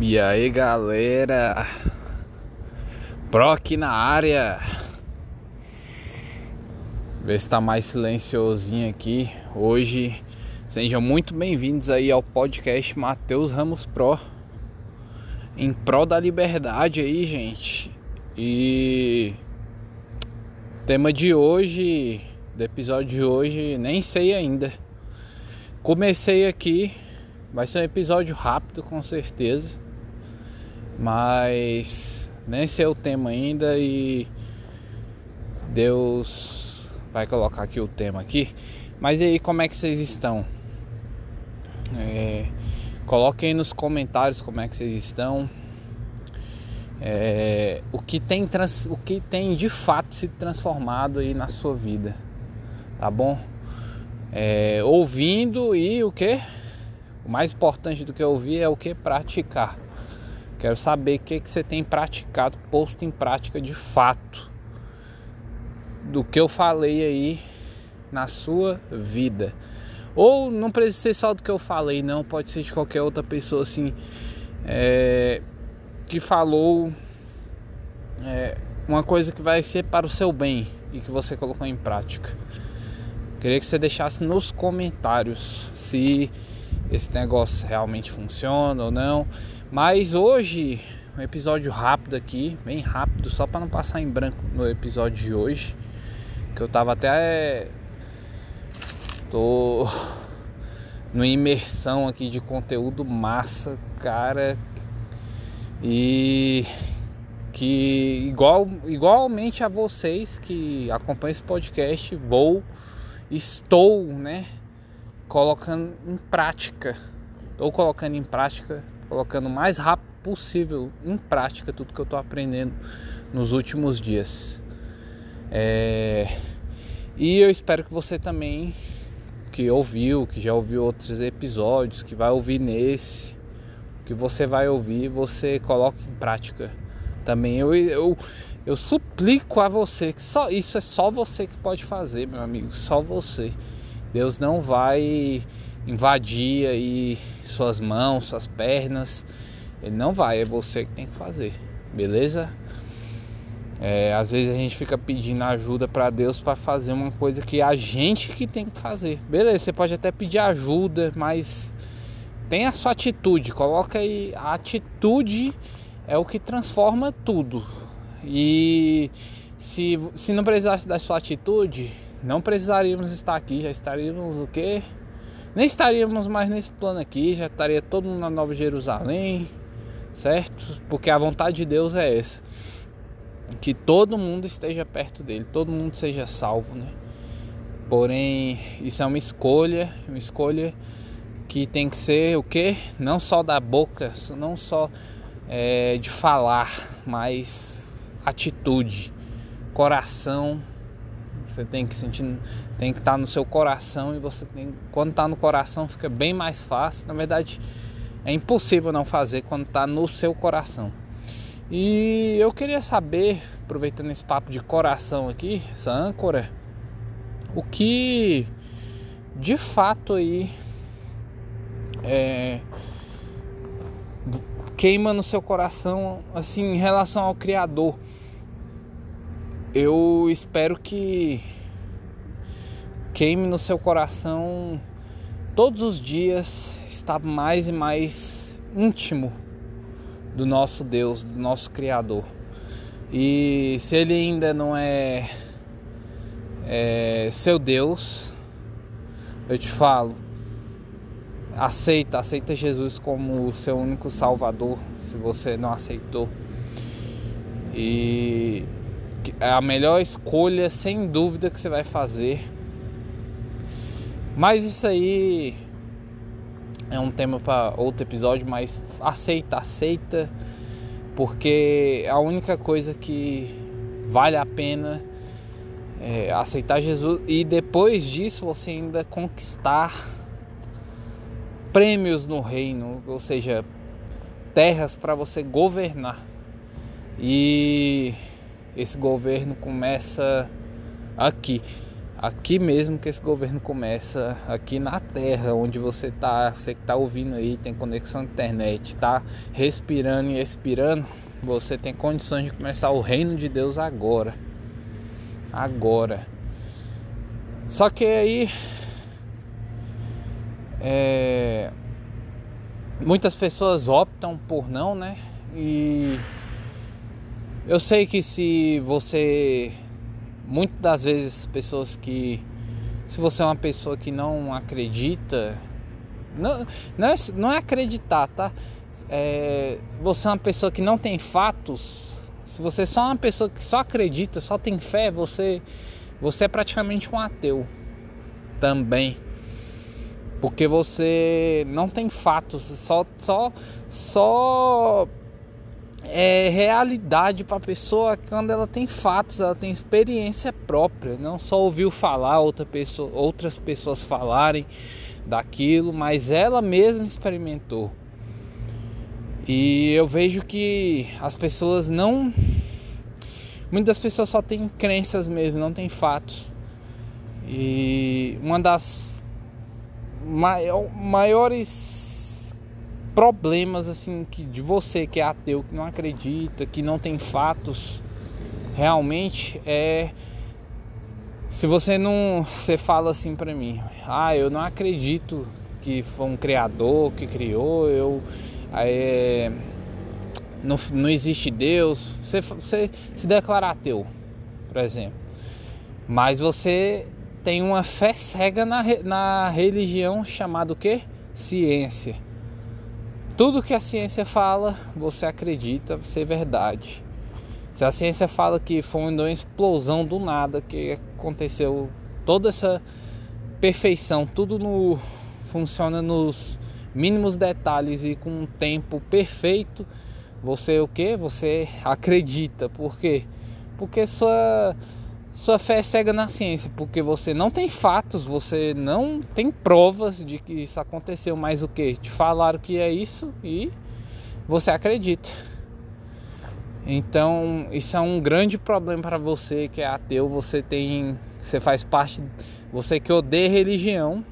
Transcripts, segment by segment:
E aí galera, Proc na área. Vê se tá mais silenciosinho aqui. Hoje sejam muito bem-vindos aí ao podcast Matheus Ramos Pro. Em prol da liberdade aí, gente. E tema de hoje, do episódio de hoje, nem sei ainda. Comecei aqui, vai ser um episódio rápido com certeza mas nem sei o tema ainda e Deus vai colocar aqui o tema aqui. Mas e aí, como é que vocês estão? É, coloquem nos comentários como é que vocês estão. É, o que tem trans, o que tem de fato se transformado aí na sua vida, tá bom? É, ouvindo e o que? O mais importante do que ouvir é o que praticar. Quero saber o que, que você tem praticado, posto em prática de fato do que eu falei aí na sua vida. Ou não precisa ser só do que eu falei, não, pode ser de qualquer outra pessoa assim é, que falou é, uma coisa que vai ser para o seu bem e que você colocou em prática. Queria que você deixasse nos comentários se esse negócio realmente funciona ou não. Mas hoje, um episódio rápido aqui, bem rápido, só para não passar em branco no episódio de hoje, que eu tava até tô numa imersão aqui de conteúdo massa, cara, e que igual igualmente a vocês que acompanham esse podcast, vou estou, né, colocando em prática. Estou colocando em prática colocando o mais rápido possível em prática tudo que eu estou aprendendo nos últimos dias. É... E eu espero que você também, que ouviu, que já ouviu outros episódios, que vai ouvir nesse, que você vai ouvir, você coloque em prática também. Eu, eu, eu suplico a você que só isso é só você que pode fazer, meu amigo, só você. Deus não vai invadir aí suas mãos, suas pernas. Ele não vai, é você que tem que fazer, beleza? É, às vezes a gente fica pedindo ajuda para Deus para fazer uma coisa que a gente que tem que fazer. Beleza, você pode até pedir ajuda, mas tem a sua atitude, coloca aí a atitude é o que transforma tudo. E se, se não precisasse da sua atitude, não precisaríamos estar aqui, já estaríamos o quê? nem estaríamos mais nesse plano aqui, já estaria todo mundo na Nova Jerusalém, certo? Porque a vontade de Deus é essa. Que todo mundo esteja perto dele, todo mundo seja salvo, né? Porém, isso é uma escolha, uma escolha que tem que ser o que? Não só da boca, não só é, de falar, mas atitude, coração você tem que sentir, tem que estar tá no seu coração e você tem, quando está no coração fica bem mais fácil. Na verdade, é impossível não fazer quando está no seu coração. E eu queria saber, aproveitando esse papo de coração aqui, essa âncora, o que de fato aí é, queima no seu coração assim em relação ao Criador eu espero que queime no seu coração todos os dias estar mais e mais íntimo do nosso Deus, do nosso Criador. E se ele ainda não é, é seu Deus, eu te falo, aceita, aceita Jesus como o seu único Salvador, se você não aceitou. E é a melhor escolha, sem dúvida, que você vai fazer. Mas isso aí é um tema para outro episódio, mas aceita, aceita, porque a única coisa que vale a pena é aceitar Jesus e depois disso você ainda conquistar prêmios no reino, ou seja, terras para você governar. E esse governo começa aqui. aqui mesmo que esse governo começa, aqui na terra onde você tá, você que tá ouvindo aí, tem conexão à internet, tá respirando e expirando, você tem condições de começar o reino de Deus agora. Agora. Só que aí é, muitas pessoas optam por não, né? E eu sei que se você muitas das vezes pessoas que se você é uma pessoa que não acredita não, não, é, não é acreditar, tá? É, você é uma pessoa que não tem fatos. Se você é só uma pessoa que só acredita, só tem fé, você você é praticamente um ateu também. Porque você não tem fatos, só só só é realidade para a pessoa quando ela tem fatos, ela tem experiência própria, não só ouviu falar outra pessoa, outras pessoas falarem daquilo, mas ela mesma experimentou. E eu vejo que as pessoas não muitas pessoas só têm crenças mesmo, não têm fatos. E uma das maiores problemas assim que de você que é ateu, que não acredita, que não tem fatos realmente é se você não você fala assim para mim, ah, eu não acredito que foi um criador que criou, eu é, não, não existe Deus, você, você se declara ateu, por exemplo, mas você tem uma fé cega na, na religião chamada o quê? Ciência. Tudo que a ciência fala, você acredita ser verdade. Se a ciência fala que foi uma explosão do nada, que aconteceu toda essa perfeição, tudo no, funciona nos mínimos detalhes e com um tempo perfeito, você o que? Você acredita. Por quê? Porque sua sua fé é cega na ciência, porque você não tem fatos, você não tem provas de que isso aconteceu, mas o que? Te falaram que é isso e você acredita. Então, isso é um grande problema para você que é ateu, você tem, você faz parte, você que odeia religião.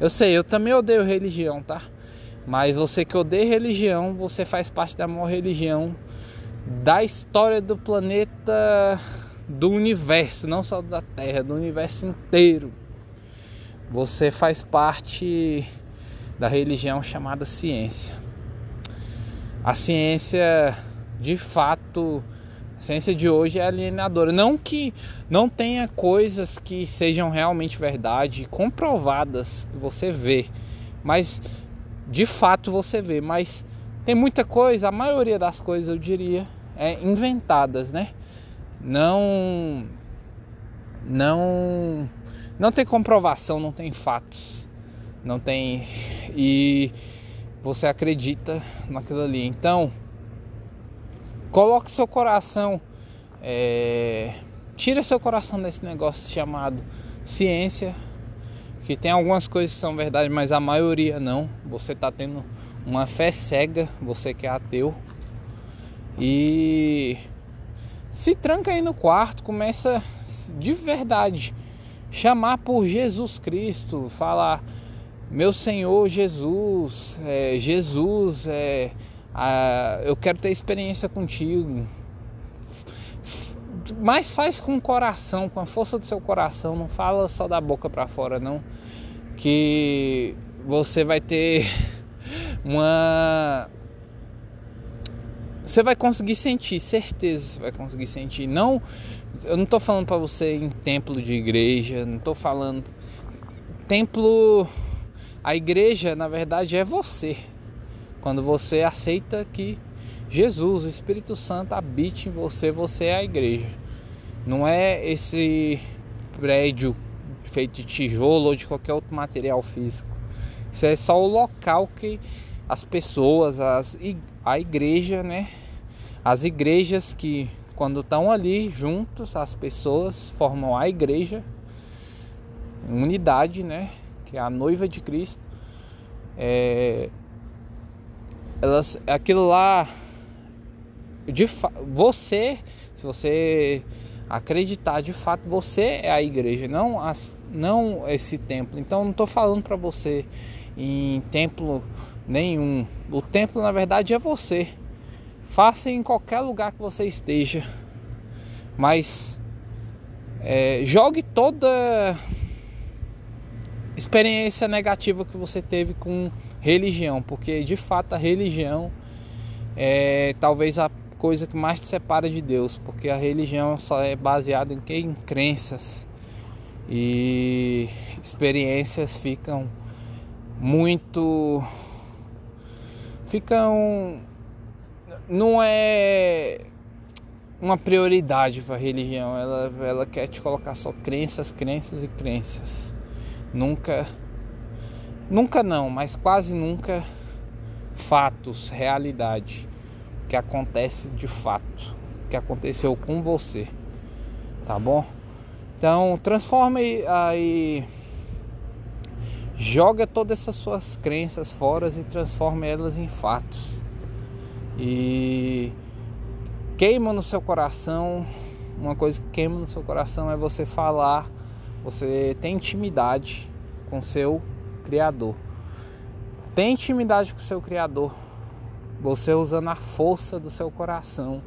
Eu sei, eu também odeio religião, tá? Mas você que odeia religião, você faz parte da maior religião da história do planeta do universo, não só da Terra, do universo inteiro. Você faz parte da religião chamada ciência. A ciência, de fato, a ciência de hoje é alienadora. Não que não tenha coisas que sejam realmente verdade, comprovadas, que você vê, mas de fato você vê. Mas tem muita coisa, a maioria das coisas eu diria, é inventadas, né? Não não não tem comprovação, não tem fatos, não tem e você acredita naquilo ali. Então coloque seu coração, é, tira seu coração desse negócio chamado ciência, que tem algumas coisas que são verdade, mas a maioria não. Você está tendo uma fé cega, você que é ateu e se tranca aí no quarto, começa de verdade chamar por Jesus Cristo, falar meu Senhor Jesus, é, Jesus, é, a, eu quero ter experiência contigo. Mas faz com o coração, com a força do seu coração, não fala só da boca para fora, não, que você vai ter uma você vai conseguir sentir, certeza você vai conseguir sentir. Não, eu não estou falando para você em templo de igreja, não estou falando templo a igreja, na verdade, é você. Quando você aceita que Jesus, o Espírito Santo habite em você, você é a igreja. Não é esse prédio feito de tijolo ou de qualquer outro material físico. Isso é só o local que as pessoas, as, a igreja, né? As igrejas que quando estão ali juntos, as pessoas formam a igreja, unidade, né? Que é a noiva de Cristo. É, elas, aquilo lá, de você, se você acreditar de fato você é a igreja, não as, não esse templo. Então não estou falando para você em templo nenhum. O templo na verdade é você. Faça em qualquer lugar que você esteja, mas é, jogue toda experiência negativa que você teve com religião, porque de fato a religião é talvez a coisa que mais te separa de Deus, porque a religião só é baseada em, em crenças e experiências ficam muito ficam não é uma prioridade para a religião, ela ela quer te colocar só crenças, crenças e crenças. Nunca nunca não, mas quase nunca fatos, realidade que acontece de fato, que aconteceu com você, tá bom? Então transforme aí, joga todas essas suas crenças fora e transforme elas em fatos e queima no seu coração. Uma coisa que queima no seu coração é você falar, você tem intimidade com seu Criador. Tem intimidade com seu Criador você usando a força do seu coração,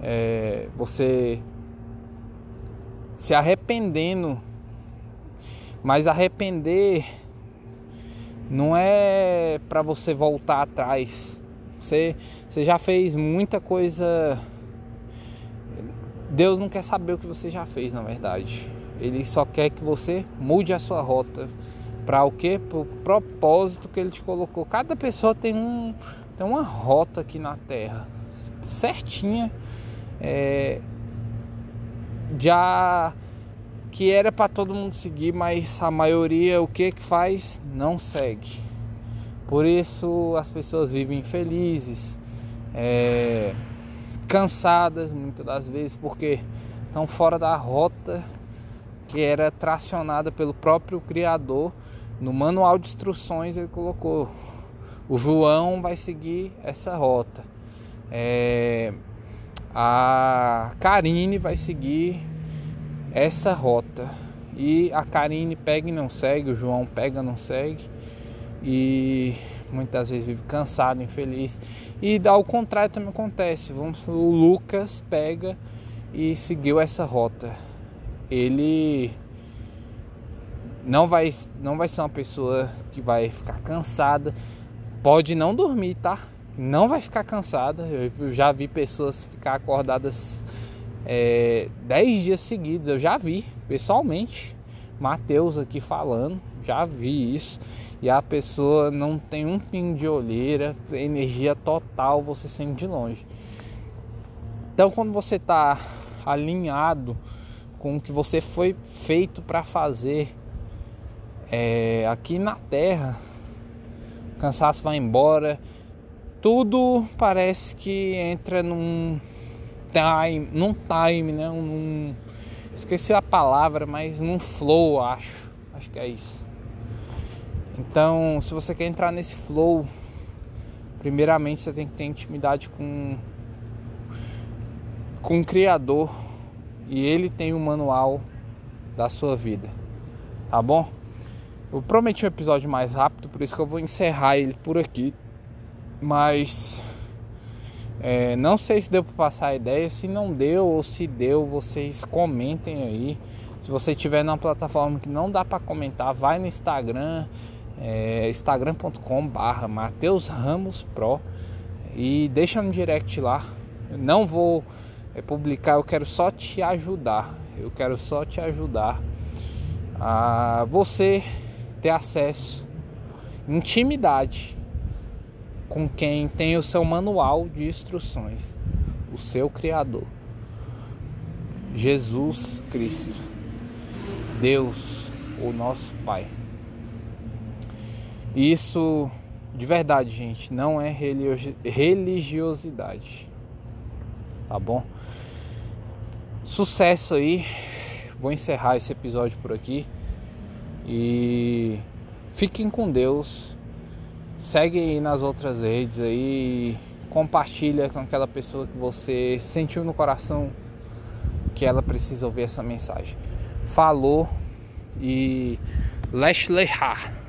é, você se arrependendo, mas arrepender não é para você voltar atrás. Você, você já fez muita coisa. Deus não quer saber o que você já fez, na verdade. Ele só quer que você mude a sua rota. Para o quê? Para o propósito que ele te colocou. Cada pessoa tem um, tem uma rota aqui na Terra certinha é, já que era para todo mundo seguir, mas a maioria o que que faz não segue. Por isso as pessoas vivem infelizes, é, cansadas muitas das vezes porque estão fora da rota que era tracionada pelo próprio Criador. No manual de instruções ele colocou o João vai seguir essa rota. É, a Karine vai seguir essa rota. E a Karine pega e não segue, o João pega e não segue. E muitas vezes vive cansado, infeliz. E ao contrário também acontece. Vamos, o Lucas pega e seguiu essa rota. Ele não vai, não vai ser uma pessoa que vai ficar cansada Pode não dormir, tá? Não vai ficar cansada. Eu já vi pessoas ficar acordadas é, dez dias seguidos. Eu já vi pessoalmente. Mateus aqui falando, já vi isso. E a pessoa não tem um pingo de olheira, energia total, você sente de longe. Então, quando você está alinhado com o que você foi feito para fazer é, aqui na Terra, cansaço vai embora, tudo parece que entra num time, num time, né? Num, esqueci a palavra, mas num flow, acho. Acho que é isso. Então, se você quer entrar nesse flow, primeiramente você tem que ter intimidade com com o criador e ele tem o manual da sua vida. Tá bom? Eu prometi um episódio mais rápido, por isso que eu vou encerrar ele por aqui. Mas é, não sei se deu para passar a ideia. Se não deu ou se deu, vocês comentem aí. Se você tiver numa plataforma que não dá para comentar, vai no Instagram, é, instagram.com/barra Mateus Ramos Pro e deixa no direct lá. Eu não vou é, publicar, eu quero só te ajudar. Eu quero só te ajudar a você ter acesso, intimidade com quem tem o seu manual de instruções, o seu Criador, Jesus Cristo, Deus, o nosso Pai. Isso, de verdade, gente, não é religiosidade, tá bom? Sucesso aí. Vou encerrar esse episódio por aqui. E fiquem com Deus. Segue aí nas outras redes aí. Compartilha com aquela pessoa que você sentiu no coração que ela precisa ouvir essa mensagem. Falou e Leslie Ha.